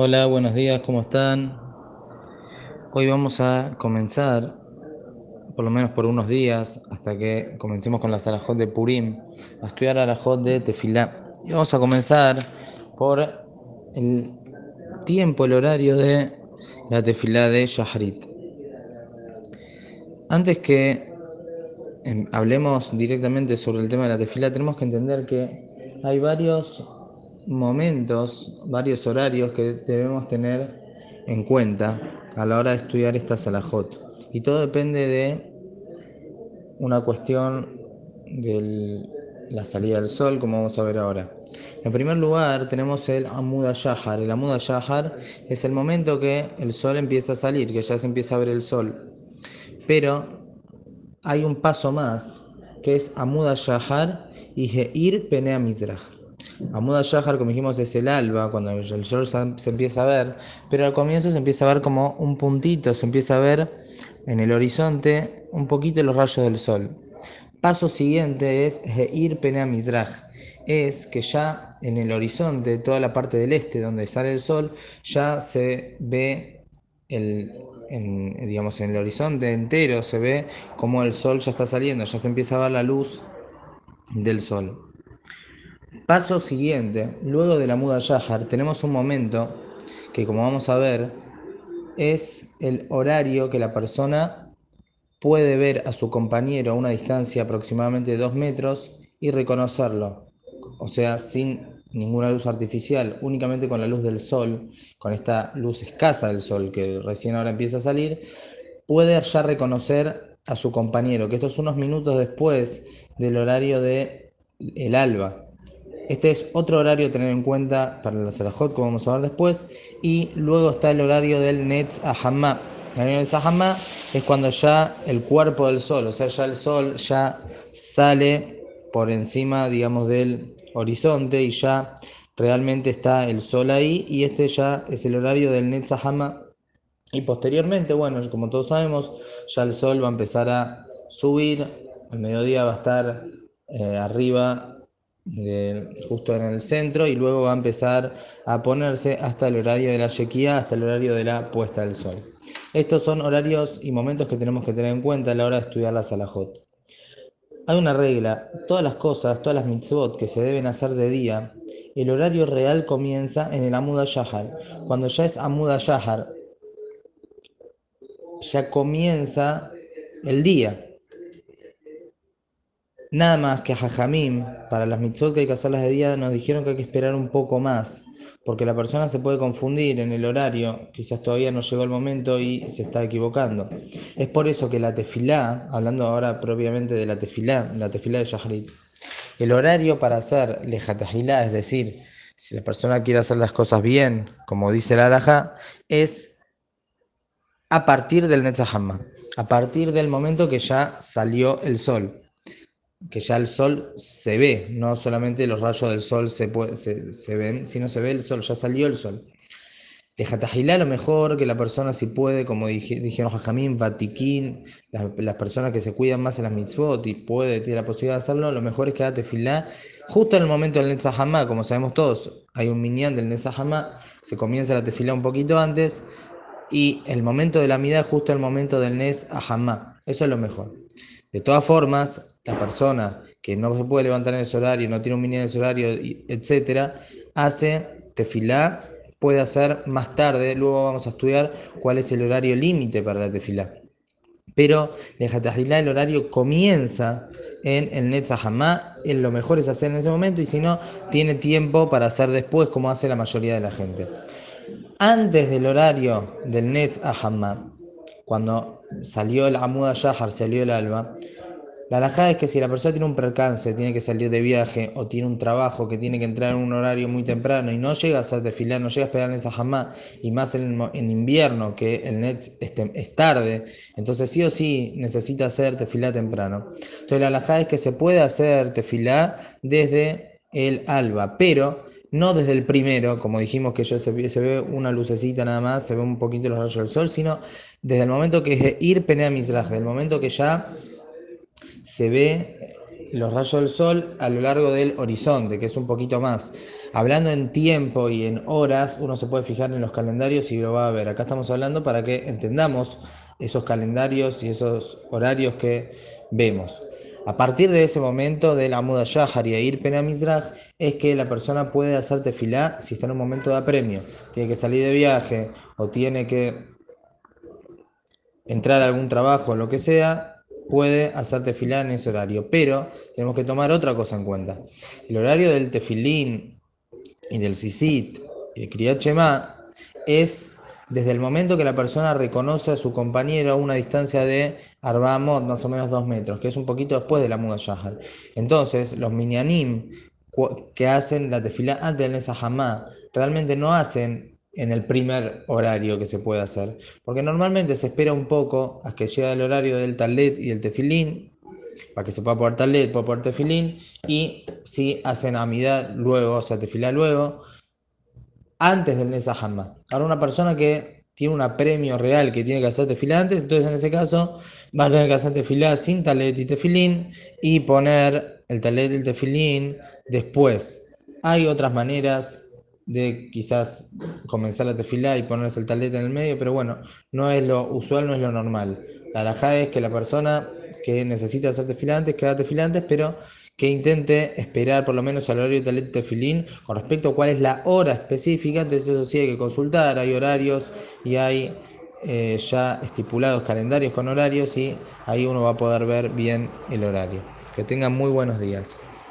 Hola, buenos días, ¿cómo están? Hoy vamos a comenzar, por lo menos por unos días, hasta que comencemos con la Salahot de Purim, a estudiar la Salahot de Tefilá. Y vamos a comenzar por el tiempo, el horario de la Tefilá de Shahrit. Antes que em, hablemos directamente sobre el tema de la Tefilá, tenemos que entender que hay varios momentos, varios horarios que debemos tener en cuenta a la hora de estudiar esta salahot. Y todo depende de una cuestión de la salida del sol, como vamos a ver ahora. En primer lugar, tenemos el Amuda Shahar. El Amuda Shahar es el momento que el sol empieza a salir, que ya se empieza a ver el sol. Pero hay un paso más, que es Amuda Shahar y Heir Penea Mizrach. Amuda Shahar, como dijimos, es el alba, cuando el sol se empieza a ver, pero al comienzo se empieza a ver como un puntito, se empieza a ver en el horizonte un poquito los rayos del sol. Paso siguiente es Heir Penea Mizrach, es que ya en el horizonte, toda la parte del este donde sale el sol, ya se ve el, en, digamos, en el horizonte entero, se ve como el sol ya está saliendo, ya se empieza a ver la luz del sol. Paso siguiente, luego de la muda Yahar, tenemos un momento que como vamos a ver es el horario que la persona puede ver a su compañero a una distancia aproximadamente de 2 metros y reconocerlo. O sea, sin ninguna luz artificial, únicamente con la luz del sol, con esta luz escasa del sol que recién ahora empieza a salir, puede ya reconocer a su compañero, que esto es unos minutos después del horario de el alba. Este es otro horario a tener en cuenta para la Salahot, como vamos a ver después. Y luego está el horario del Netz Ahamá. El horario del es cuando ya el cuerpo del sol, o sea, ya el sol ya sale por encima, digamos, del horizonte y ya realmente está el sol ahí. Y este ya es el horario del Netz Ahamá. Y posteriormente, bueno, como todos sabemos, ya el sol va a empezar a subir. Al mediodía va a estar eh, arriba justo en el centro y luego va a empezar a ponerse hasta el horario de la yequía, hasta el horario de la puesta del sol. Estos son horarios y momentos que tenemos que tener en cuenta a la hora de estudiar la salahot. Hay una regla, todas las cosas, todas las mitzvot que se deben hacer de día, el horario real comienza en el Amuda Shahar. Cuando ya es Amuda Shahar, ya comienza el día. Nada más que a Jajamim, para las mitzvot que hay que hacerlas de día, nos dijeron que hay que esperar un poco más, porque la persona se puede confundir en el horario, quizás todavía no llegó el momento y se está equivocando. Es por eso que la tefilá, hablando ahora propiamente de la tefilá, la tefilá de Shahrit, el horario para hacer lejatahilá, es decir, si la persona quiere hacer las cosas bien, como dice la araja, es a partir del Netzahama, a partir del momento que ya salió el sol que ya el sol se ve, no solamente los rayos del sol se, se, ven, sino se ve el sol, ya salió el sol. De Jatajilá lo mejor que la persona si puede, como dijeron Jajamín, Vatiquín, las, personas que se cuidan más en las mitzvot y puede, tiene la posibilidad de hacerlo, lo mejor es que haga tefilá justo en el momento del Netzahama, como sabemos todos, hay un minyan del Netzahama, se comienza la tefilá un poquito antes y el momento de la midá justo el momento del Netzahama, eso es lo mejor. De todas formas, la persona que no se puede levantar en ese horario, no tiene un mini en ese horario, etcétera, hace tefilá, puede hacer más tarde, luego vamos a estudiar cuál es el horario límite para la tefilá. Pero el horario comienza en el Netzahama, lo mejor es hacer en ese momento y si no, tiene tiempo para hacer después como hace la mayoría de la gente. Antes del horario del Netzahama, cuando salió el Amuda Shahar, salió el alba, la alajada es que si la persona tiene un percance, tiene que salir de viaje o tiene un trabajo que tiene que entrar en un horario muy temprano y no llega a hacer desfilar, no llega a esperar en esa jamás, y más en, invierno que el net es, tarde, entonces sí o sí necesita hacer tefilá temprano. Entonces la alajada es que se puede hacer tefilá desde el alba, pero no desde el primero, como dijimos que ya se, ve una lucecita nada más, se ve un poquito los rayos del sol, sino desde el momento que es ir penea misraj, desde el momento que ya se ve los rayos del sol a lo largo del horizonte, que es un poquito más. Hablando en tiempo y en horas, uno se puede fijar en los calendarios y lo va a ver. Acá estamos hablando para que entendamos esos calendarios y esos horarios que vemos. A partir de ese momento de la muda Shahar y ir Penamizraj es que la persona puede hacer tefilá si está en un momento de apremio. Tiene que salir de viaje o tiene que entrar a algún trabajo lo que sea, puede hacer tefilá en ese horario. Pero tenemos que tomar otra cosa en cuenta. El horario del tefilín y del sisit y de Kriyat es desde el momento que la persona reconoce a su compañero a una distancia de Arbamot, más o menos dos metros, que es un poquito después de la Muda Shahar. Entonces, los minyanim que hacen la tefila antes del Nesahama realmente no hacen en el primer horario que se puede hacer, porque normalmente se espera un poco a que llegue el horario del talet y del tefilín, para que se pueda poner talet, pueda poner tefilín, y si hacen amidad luego, o sea, tefilá luego, antes del Nesahama. Ahora una persona que tiene un apremio real que tiene que hacer tefilá antes, entonces en ese caso va a tener que hacer tefilá sin talet y tefilín y poner el talet y el tefilín después. Hay otras maneras de quizás comenzar la tefilá y ponerse el talet en el medio, pero bueno, no es lo usual, no es lo normal. La alajá es que la persona que necesita hacer tefilá antes, queda tefilá antes, pero que intente esperar por lo menos al horario de tefilín con respecto a cuál es la hora específica, entonces eso sí hay que consultar, hay horarios y hay eh, ya estipulados calendarios con horarios y ahí uno va a poder ver bien el horario. Que tengan muy buenos días.